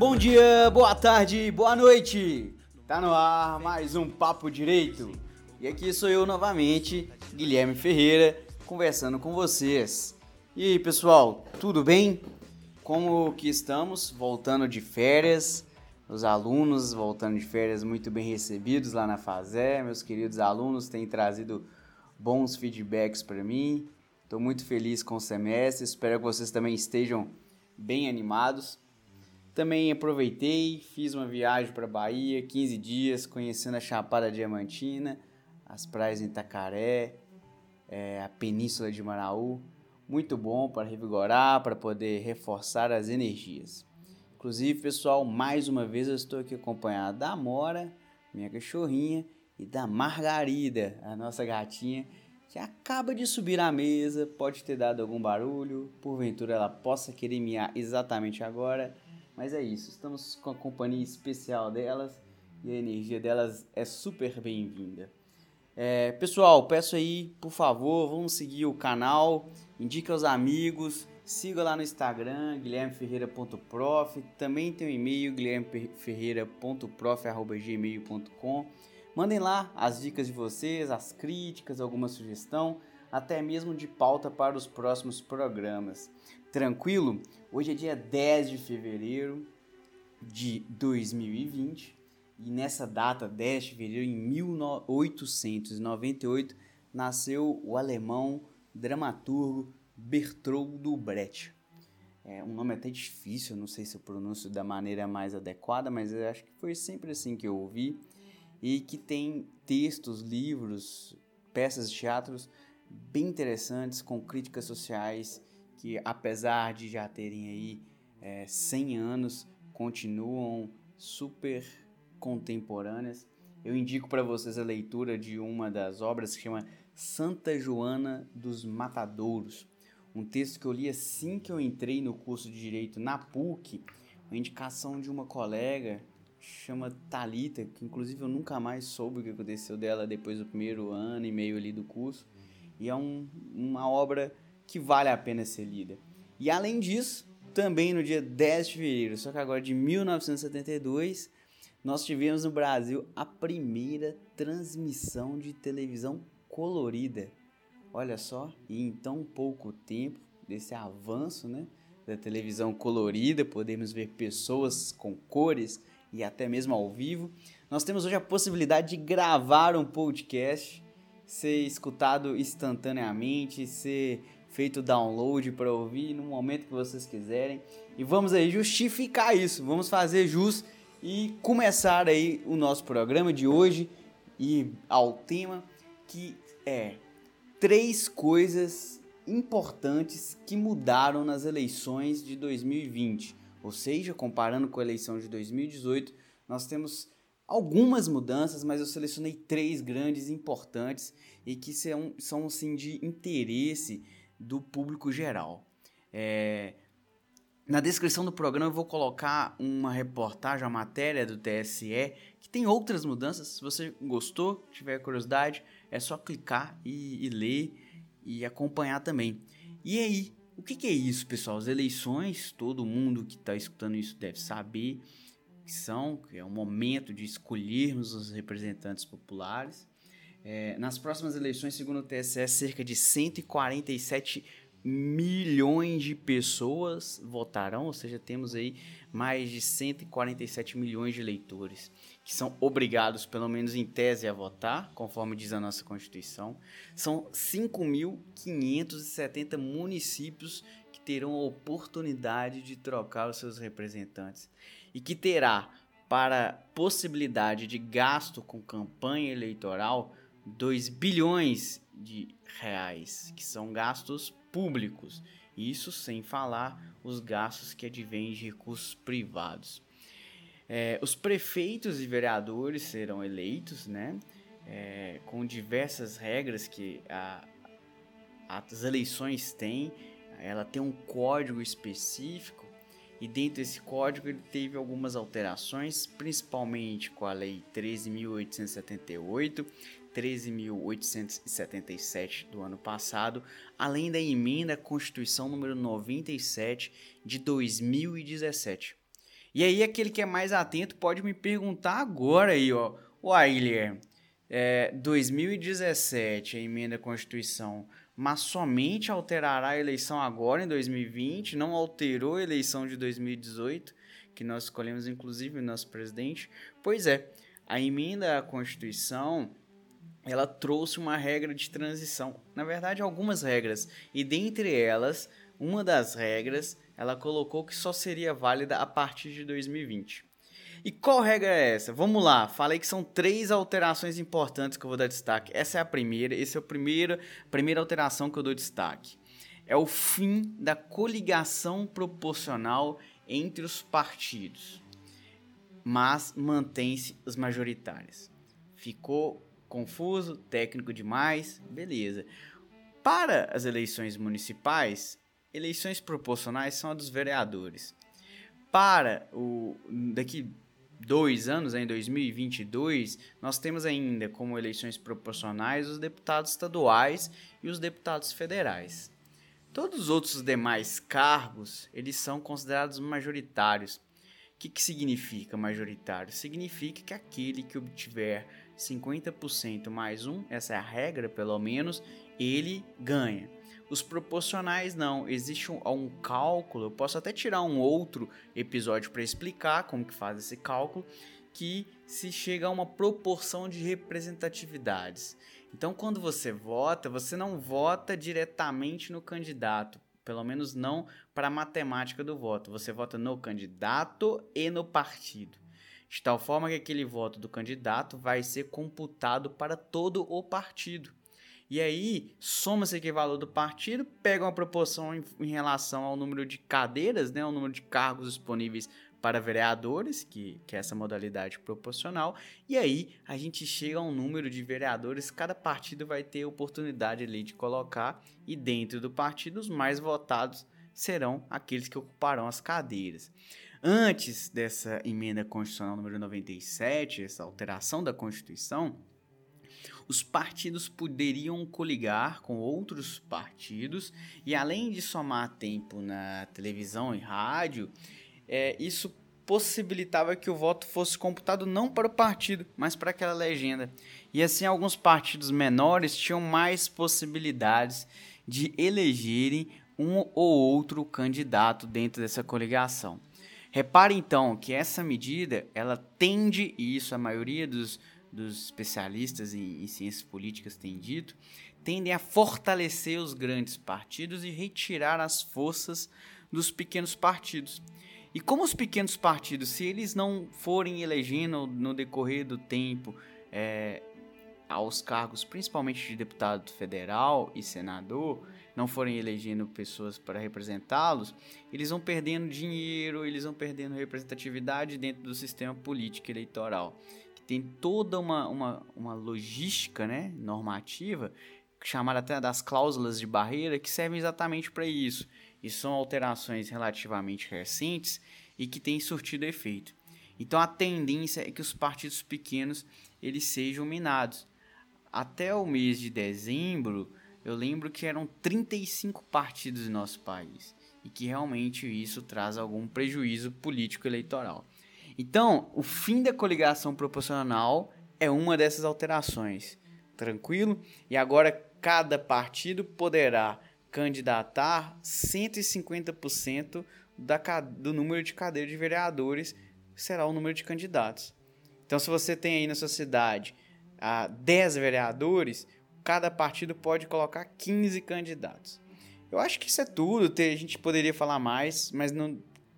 Bom dia, boa tarde, boa noite. Tá no ar mais um Papo Direito. E aqui sou eu novamente, Guilherme Ferreira, conversando com vocês. E aí, pessoal, tudo bem? Como que estamos? Voltando de férias. Os alunos voltando de férias muito bem recebidos lá na Fazé. Meus queridos alunos têm trazido bons feedbacks para mim. Estou muito feliz com o semestre. Espero que vocês também estejam bem animados. Também aproveitei, fiz uma viagem para Bahia, 15 dias, conhecendo a Chapada Diamantina, as praias em Itacaré, é, a Península de Maraú. Muito bom para revigorar, para poder reforçar as energias. Inclusive, pessoal, mais uma vez eu estou aqui acompanhado da Amora, minha cachorrinha, e da Margarida, a nossa gatinha, que acaba de subir à mesa, pode ter dado algum barulho, porventura ela possa querer miar exatamente agora, mas é isso, estamos com a companhia especial delas e a energia delas é super bem-vinda. É, pessoal, peço aí, por favor, vamos seguir o canal, indique aos amigos, siga lá no Instagram, guilhermeferreira.prof, também tem o e-mail guilhermeferreira.prof.gmail.com Mandem lá as dicas de vocês, as críticas, alguma sugestão, até mesmo de pauta para os próximos programas. Tranquilo? Hoje é dia 10 de fevereiro de 2020 e nessa data, 10 de fevereiro, em 1898, nasceu o alemão dramaturgo Bertoldo Brecht. É um nome até difícil, não sei se eu pronuncio da maneira mais adequada, mas eu acho que foi sempre assim que eu ouvi e que tem textos, livros, peças de teatros bem interessantes com críticas sociais que apesar de já terem aí é, 100 anos continuam super contemporâneas. Eu indico para vocês a leitura de uma das obras que chama Santa Joana dos Matadouros, um texto que eu li assim que eu entrei no curso de direito na PUC, uma indicação de uma colega chama Talita, que inclusive eu nunca mais soube o que aconteceu dela depois do primeiro ano e meio ali do curso. E é um, uma obra que vale a pena ser lida. E além disso, também no dia 10 de fevereiro, só que agora de 1972, nós tivemos no Brasil a primeira transmissão de televisão colorida. Olha só, e em tão pouco tempo desse avanço, né, da televisão colorida, podemos ver pessoas com cores, e até mesmo ao vivo. Nós temos hoje a possibilidade de gravar um podcast, ser escutado instantaneamente, ser feito download para ouvir no momento que vocês quiserem. E vamos aí justificar isso, vamos fazer jus e começar aí o nosso programa de hoje e ao tema que é três coisas importantes que mudaram nas eleições de 2020. Ou seja, comparando com a eleição de 2018, nós temos algumas mudanças, mas eu selecionei três grandes importantes e que são, são assim, de interesse do público geral. É, na descrição do programa eu vou colocar uma reportagem, a matéria do TSE, que tem outras mudanças. Se você gostou, tiver curiosidade, é só clicar e, e ler e acompanhar também. E aí, o que, que é isso, pessoal? As eleições, todo mundo que está escutando isso deve saber que são, que é o momento de escolhermos os representantes populares. É, nas próximas eleições, segundo o TSE, cerca de 147 milhões de pessoas votarão, ou seja, temos aí mais de 147 milhões de eleitores que são obrigados, pelo menos em tese, a votar, conforme diz a nossa Constituição. São 5.570 municípios que terão a oportunidade de trocar os seus representantes e que terá para possibilidade de gasto com campanha eleitoral 2 bilhões de reais, que são gastos públicos. Isso sem falar os gastos que advêm de recursos privados. É, os prefeitos e vereadores serão eleitos, né? É, com diversas regras que a, as eleições têm. Ela tem um código específico e dentro desse código ele teve algumas alterações, principalmente com a Lei 13.878, 13.877 do ano passado, além da emenda à Constituição número 97 de 2017. E aí, aquele que é mais atento pode me perguntar agora aí, ó. Uai, Guilherme, é, 2017, a emenda à Constituição, mas somente alterará a eleição agora, em 2020, não alterou a eleição de 2018, que nós escolhemos, inclusive, o nosso presidente? Pois é, a emenda à Constituição ela trouxe uma regra de transição. Na verdade, algumas regras. E dentre elas, uma das regras, ela colocou que só seria válida a partir de 2020. E qual regra é essa? Vamos lá, falei que são três alterações importantes que eu vou dar destaque. Essa é a primeira, essa é a primeira, primeira alteração que eu dou destaque. É o fim da coligação proporcional entre os partidos, mas mantém-se os majoritários. Ficou confuso, técnico demais, beleza. Para as eleições municipais, eleições proporcionais são a dos vereadores. Para o daqui dois anos, em 2022, nós temos ainda como eleições proporcionais os deputados estaduais e os deputados federais. Todos os outros demais cargos, eles são considerados majoritários. O que, que significa majoritário? Significa que aquele que obtiver 50% mais um, essa é a regra pelo menos, ele ganha. Os proporcionais não, existe um, um, cálculo, eu posso até tirar um outro episódio para explicar como que faz esse cálculo, que se chega a uma proporção de representatividades. Então, quando você vota, você não vota diretamente no candidato, pelo menos não para a matemática do voto. Você vota no candidato e no partido de tal forma que aquele voto do candidato vai ser computado para todo o partido. E aí, soma-se aquele valor do partido, pega uma proporção em, em, relação ao número de cadeiras, né, ao número de cargos disponíveis para vereadores, que, que é essa modalidade proporcional, e aí a gente chega a um número de vereadores, cada partido vai ter oportunidade ali de colocar, e dentro do partido, os mais votados serão aqueles que ocuparão as cadeiras. Antes dessa emenda constitucional número 97, essa alteração da Constituição, os partidos poderiam coligar com outros partidos e, além de somar tempo na televisão e rádio, é, isso possibilitava que o voto fosse computado não para o partido, mas para aquela legenda. E assim, alguns partidos menores tinham mais possibilidades de elegerem um ou outro candidato dentro dessa coligação. Repare então que essa medida ela tende, e isso a maioria dos, dos especialistas em, em ciências políticas tem dito, tendem a fortalecer os grandes partidos e retirar as forças dos pequenos partidos. E como os pequenos partidos, se eles não forem elegendo no decorrer do tempo é, aos cargos, principalmente de deputado federal e senador, não forem elegendo pessoas para representá-los, eles vão perdendo dinheiro, eles vão perdendo representatividade dentro do sistema político eleitoral, que tem toda uma, uma, uma logística né, normativa, chamada até das cláusulas de barreira, que servem exatamente para isso. E são alterações relativamente recentes e que têm surtido efeito. Então a tendência é que os partidos pequenos eles sejam minados. Até o mês de dezembro, eu lembro que eram 35 partidos em nosso país e que realmente isso traz algum prejuízo político eleitoral. Então, o fim da coligação proporcional é uma dessas alterações. Tranquilo? E agora cada partido poderá candidatar 150% da, do número de cadeiras de vereadores, será o número de candidatos. Então, se você tem aí na sua cidade ah, 10 vereadores, cada partido pode colocar 15 candidatos. Eu acho que isso é tudo. A gente poderia falar mais, mas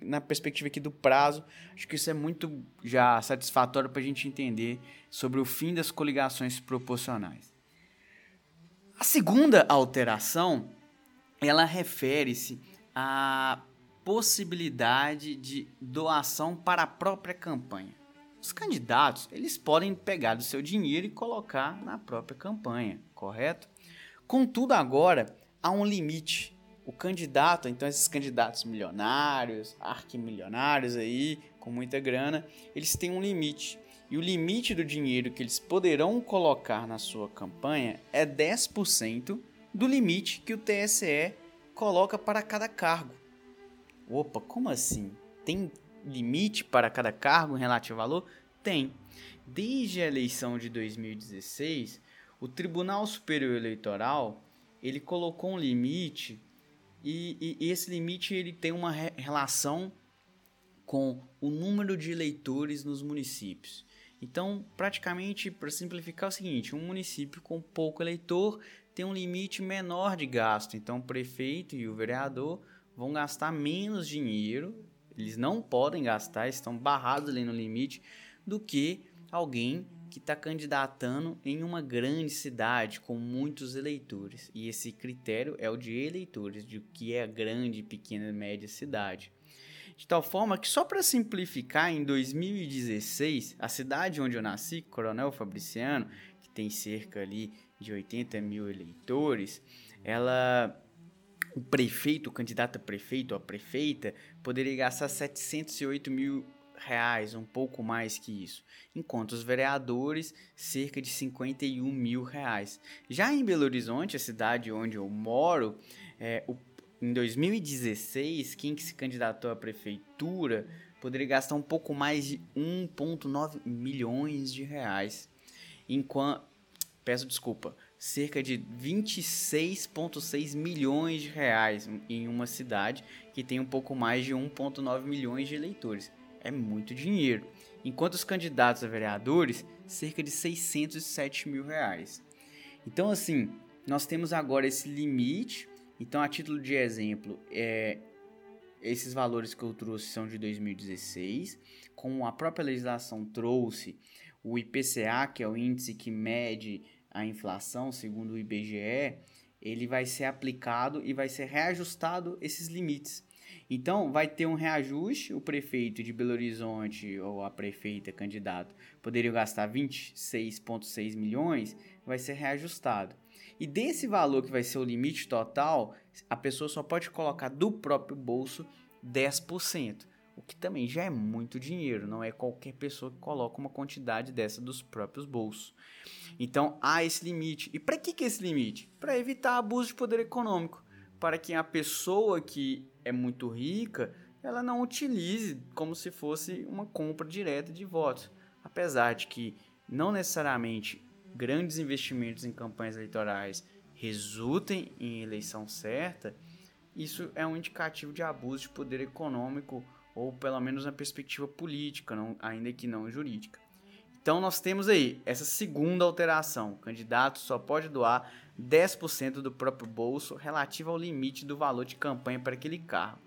na perspectiva aqui do prazo, acho que isso é muito já satisfatório para a gente entender sobre o fim das coligações proporcionais. A segunda alteração, ela refere-se à possibilidade de doação para a própria campanha. Os candidatos, eles podem pegar do seu dinheiro e colocar na própria campanha, correto? Contudo, agora há um limite. O candidato, então esses candidatos milionários, arquimilionários aí, com muita grana, eles têm um limite. E o limite do dinheiro que eles poderão colocar na sua campanha é 10% do limite que o TSE coloca para cada cargo. Opa, como assim? Tem limite para cada cargo em relativo valor? Tem. Desde a eleição de 2016, o Tribunal Superior Eleitoral ele colocou um limite e, e esse limite ele tem uma re relação com o número de eleitores nos municípios. Então, praticamente, para simplificar, é o seguinte: um município com pouco eleitor tem um limite menor de gasto. Então, o prefeito e o vereador vão gastar menos dinheiro, eles não podem gastar, estão barrados ali no limite, do que alguém que está candidatando em uma grande cidade com muitos eleitores. E esse critério é o de eleitores, de o que é grande, pequena, média cidade. De tal forma que, só para simplificar, em 2016, a cidade onde eu nasci, Coronel Fabriciano, que tem cerca ali de 80 mil eleitores, ela o prefeito, o candidato a prefeito ou a prefeita, poderia gastar 708 mil reais, um pouco mais que isso, enquanto os vereadores, cerca de 51 mil reais. Já em Belo Horizonte, a cidade onde eu moro, é, o, em 2016, quem que se candidatou à prefeitura poderia gastar um pouco mais de 1,9 milhões de reais, enquanto peço desculpa, cerca de 26,6 milhões de reais em uma cidade que tem um pouco mais de 1,9 milhões de eleitores. É muito dinheiro. Enquanto os candidatos a vereadores, cerca de 607 mil reais. Então, assim, nós temos agora esse limite. Então, a título de exemplo, é, esses valores que eu trouxe são de 2016. Como a própria legislação trouxe, o IPCA, que é o índice que mede a inflação, segundo o IBGE, ele vai ser aplicado e vai ser reajustado esses limites. Então, vai ter um reajuste, o prefeito de Belo Horizonte ou a prefeita candidato poderiam gastar 26,6 milhões, vai ser reajustado. E desse valor que vai ser o limite total, a pessoa só pode colocar do próprio bolso 10% o que também já é muito dinheiro, não é qualquer pessoa que coloca uma quantidade dessa dos próprios bolsos. Então há esse limite. E para que, que é esse limite? Para evitar abuso de poder econômico, para que a pessoa que é muito rica ela não utilize como se fosse uma compra direta de votos. Apesar de que não necessariamente grandes investimentos em campanhas eleitorais resultem em eleição certa, isso é um indicativo de abuso de poder econômico ou pelo menos na perspectiva política, não, ainda que não jurídica. Então nós temos aí essa segunda alteração. O candidato só pode doar 10% do próprio bolso relativo ao limite do valor de campanha para aquele cargo.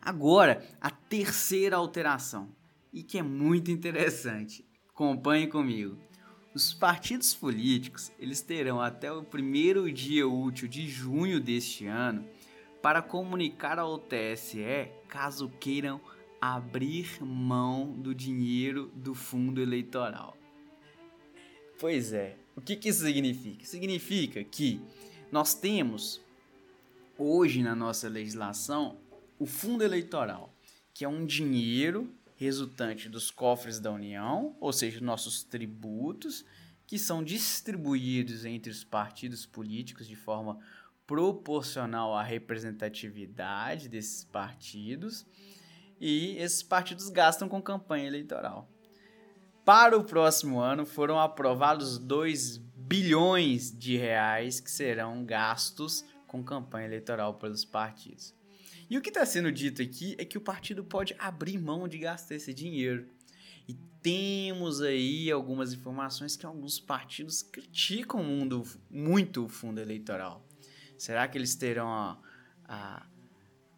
Agora, a terceira alteração, e que é muito interessante. Acompanhe comigo. Os partidos políticos, eles terão até o primeiro dia útil de junho deste ano para comunicar ao TSE caso queiram abrir mão do dinheiro do fundo eleitoral. Pois é, o que, que isso significa? Significa que nós temos hoje na nossa legislação o fundo eleitoral, que é um dinheiro resultante dos cofres da União, ou seja, nossos tributos, que são distribuídos entre os partidos políticos de forma proporcional à representatividade desses partidos e esses partidos gastam com campanha eleitoral. Para o próximo ano foram aprovados 2 bilhões de reais que serão gastos com campanha eleitoral pelos partidos. E o que está sendo dito aqui é que o partido pode abrir mão de gastar esse dinheiro. E temos aí algumas informações que alguns partidos criticam muito o fundo eleitoral. Será que eles terão a, a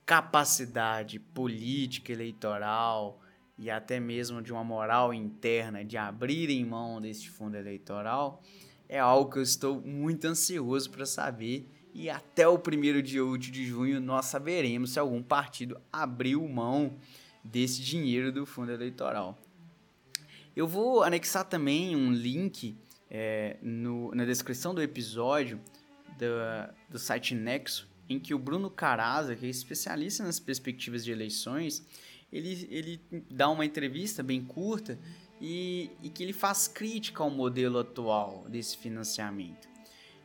capacidade política, eleitoral e até mesmo de uma moral interna de abrirem mão deste fundo eleitoral? É algo que eu estou muito ansioso para saber e até o primeiro dia útil de junho nós saberemos se algum partido abriu mão desse dinheiro do fundo eleitoral. Eu vou anexar também um link é, no, na descrição do episódio do, do site Nexo, em que o Bruno Caraza, que é especialista nas perspectivas de eleições, ele, ele dá uma entrevista bem curta e, e que ele faz crítica ao modelo atual desse financiamento.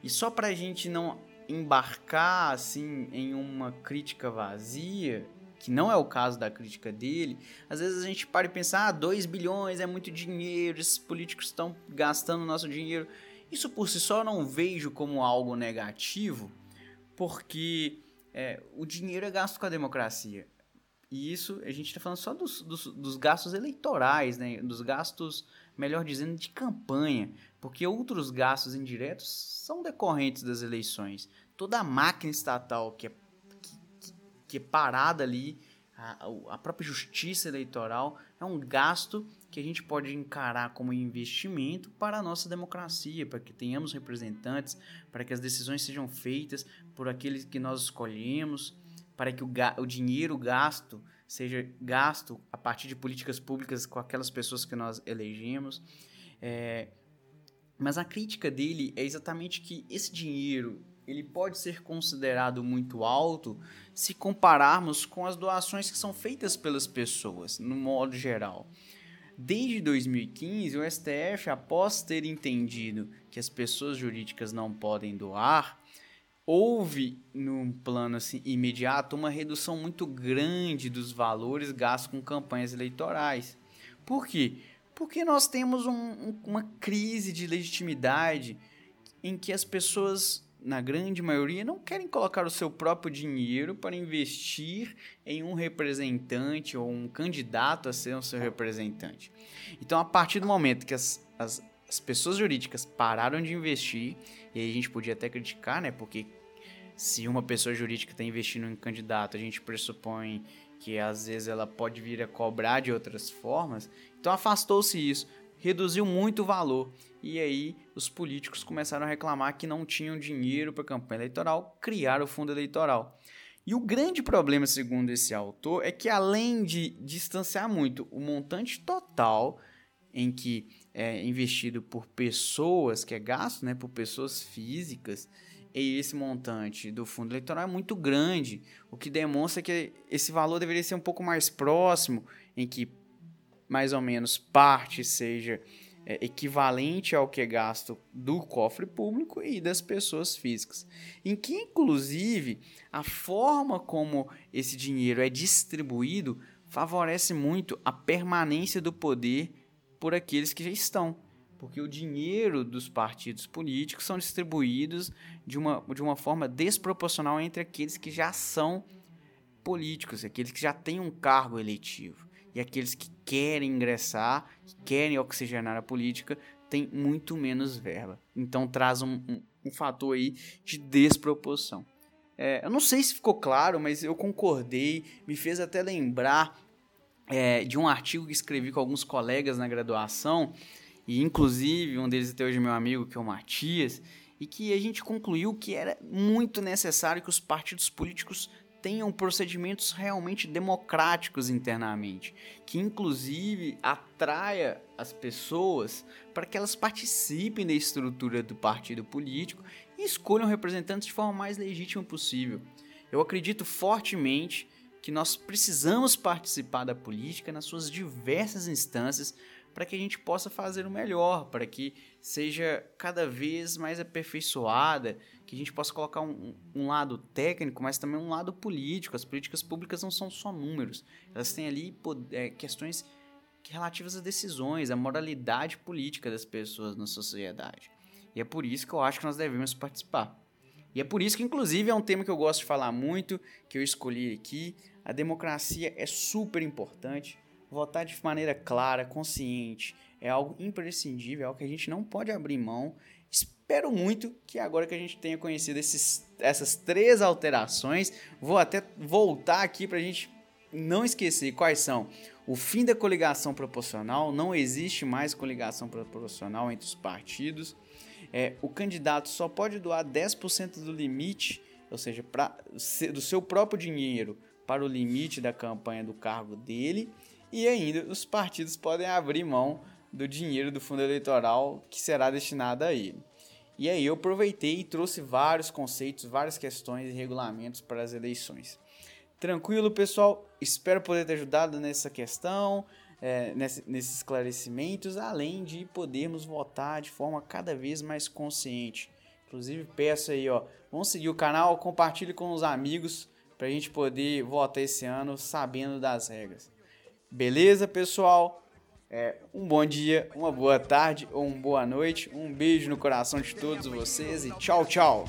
E só para a gente não embarcar assim em uma crítica vazia, que não é o caso da crítica dele, às vezes a gente para e pensa, ah, 2 bilhões é muito dinheiro, esses políticos estão gastando nosso dinheiro. Isso por si só eu não vejo como algo negativo, porque é, o dinheiro é gasto com a democracia. E isso a gente está falando só dos, dos, dos, gastos eleitorais, né? dos gastos, melhor dizendo, de campanha, porque outros gastos indiretos são decorrentes das eleições. Toda a máquina estatal que é, que, que é parada ali, a, a própria justiça eleitoral, é um gasto que a gente pode encarar como investimento para a nossa democracia, para que tenhamos representantes, para que as decisões sejam feitas por aqueles que nós escolhemos para que o, o dinheiro gasto seja gasto a partir de políticas públicas com aquelas pessoas que nós elegemos. É, mas a crítica dele é exatamente que esse dinheiro ele pode ser considerado muito alto se compararmos com as doações que são feitas pelas pessoas, no modo geral. Desde 2015, o STF, após ter entendido que as pessoas jurídicas não podem doar, houve, num plano assim, imediato, uma redução muito grande dos valores gastos com campanhas eleitorais. Por quê? Porque nós temos um, um, uma crise de legitimidade em que as pessoas, na grande maioria, não querem colocar o seu próprio dinheiro para investir em um representante ou um candidato a ser o seu representante. Então, a partir do momento que as, as, as pessoas jurídicas pararam de investir, e aí a gente podia até criticar, né? Porque se uma pessoa jurídica está investindo em um candidato, a gente pressupõe que às vezes ela pode vir a cobrar de outras formas. Então afastou-se isso, reduziu muito o valor. E aí os políticos começaram a reclamar que não tinham dinheiro para a campanha eleitoral, criaram o fundo eleitoral. E o grande problema, segundo esse autor, é que além de distanciar muito o montante total em que é investido por pessoas, que é gasto né, por pessoas físicas, e esse montante do fundo eleitoral é muito grande, o que demonstra que esse valor deveria ser um pouco mais próximo, em que mais ou menos parte seja é, equivalente ao que é gasto do cofre público e das pessoas físicas. Em que, inclusive, a forma como esse dinheiro é distribuído favorece muito a permanência do poder por aqueles que já estão porque o dinheiro dos partidos políticos são distribuídos de uma, de uma forma desproporcional entre aqueles que já são políticos, aqueles que já têm um cargo eletivo. E aqueles que querem ingressar, que querem oxigenar a política, têm muito menos verba. Então traz um, um, um fator aí de desproporção. É, eu não sei se ficou claro, mas eu concordei, me fez até lembrar é, de um artigo que escrevi com alguns colegas na graduação, e inclusive um deles até hoje meu amigo, que é o Matias, e que a gente concluiu que era muito necessário que os partidos políticos tenham procedimentos realmente democráticos internamente, que inclusive atraia as pessoas para que elas participem da estrutura do partido político e escolham representantes de forma mais legítima possível. Eu acredito fortemente que nós precisamos participar da política nas suas diversas instâncias para que a gente possa fazer o melhor, para que seja cada vez mais aperfeiçoada, que a gente possa colocar um, um, lado técnico, mas também um lado político. As políticas públicas não são só números, elas têm ali é, questões relativas às decisões, à moralidade política das pessoas na sociedade. E é por isso que eu acho que nós devemos participar. E é por isso que, inclusive, é um tema que eu gosto de falar muito, que eu escolhi aqui. A democracia é super importante votar de maneira clara, consciente, é algo imprescindível, é algo que a gente não pode abrir mão. Espero muito que agora que a gente tenha conhecido esses, essas três alterações, vou até voltar aqui para a gente não esquecer quais são. O fim da coligação proporcional, não existe mais coligação proporcional entre os partidos. É, o candidato só pode doar 10% do limite, ou seja, pra, do seu próprio dinheiro para o limite da campanha do cargo dele. E ainda os partidos podem abrir mão do dinheiro do fundo eleitoral que será destinado a ele. E aí eu aproveitei e trouxe vários conceitos, várias questões e regulamentos para as eleições. Tranquilo, pessoal? Espero poder ter ajudado nessa questão, é, nesse, nesses esclarecimentos, além de podermos votar de forma cada vez mais consciente. Inclusive, peço aí, ó, vamos seguir o canal, compartilhe com os amigos para a gente poder votar esse ano sabendo das regras. Beleza, pessoal? É, um bom dia, uma boa tarde ou uma boa noite. Um beijo no coração de todos vocês e tchau, tchau.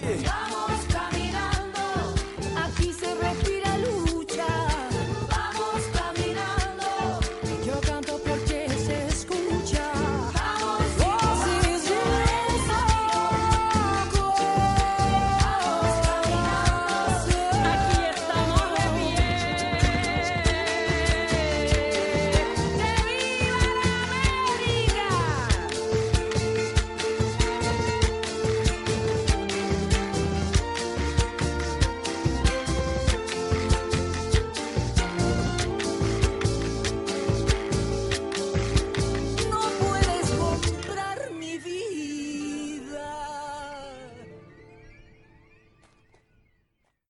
Vamos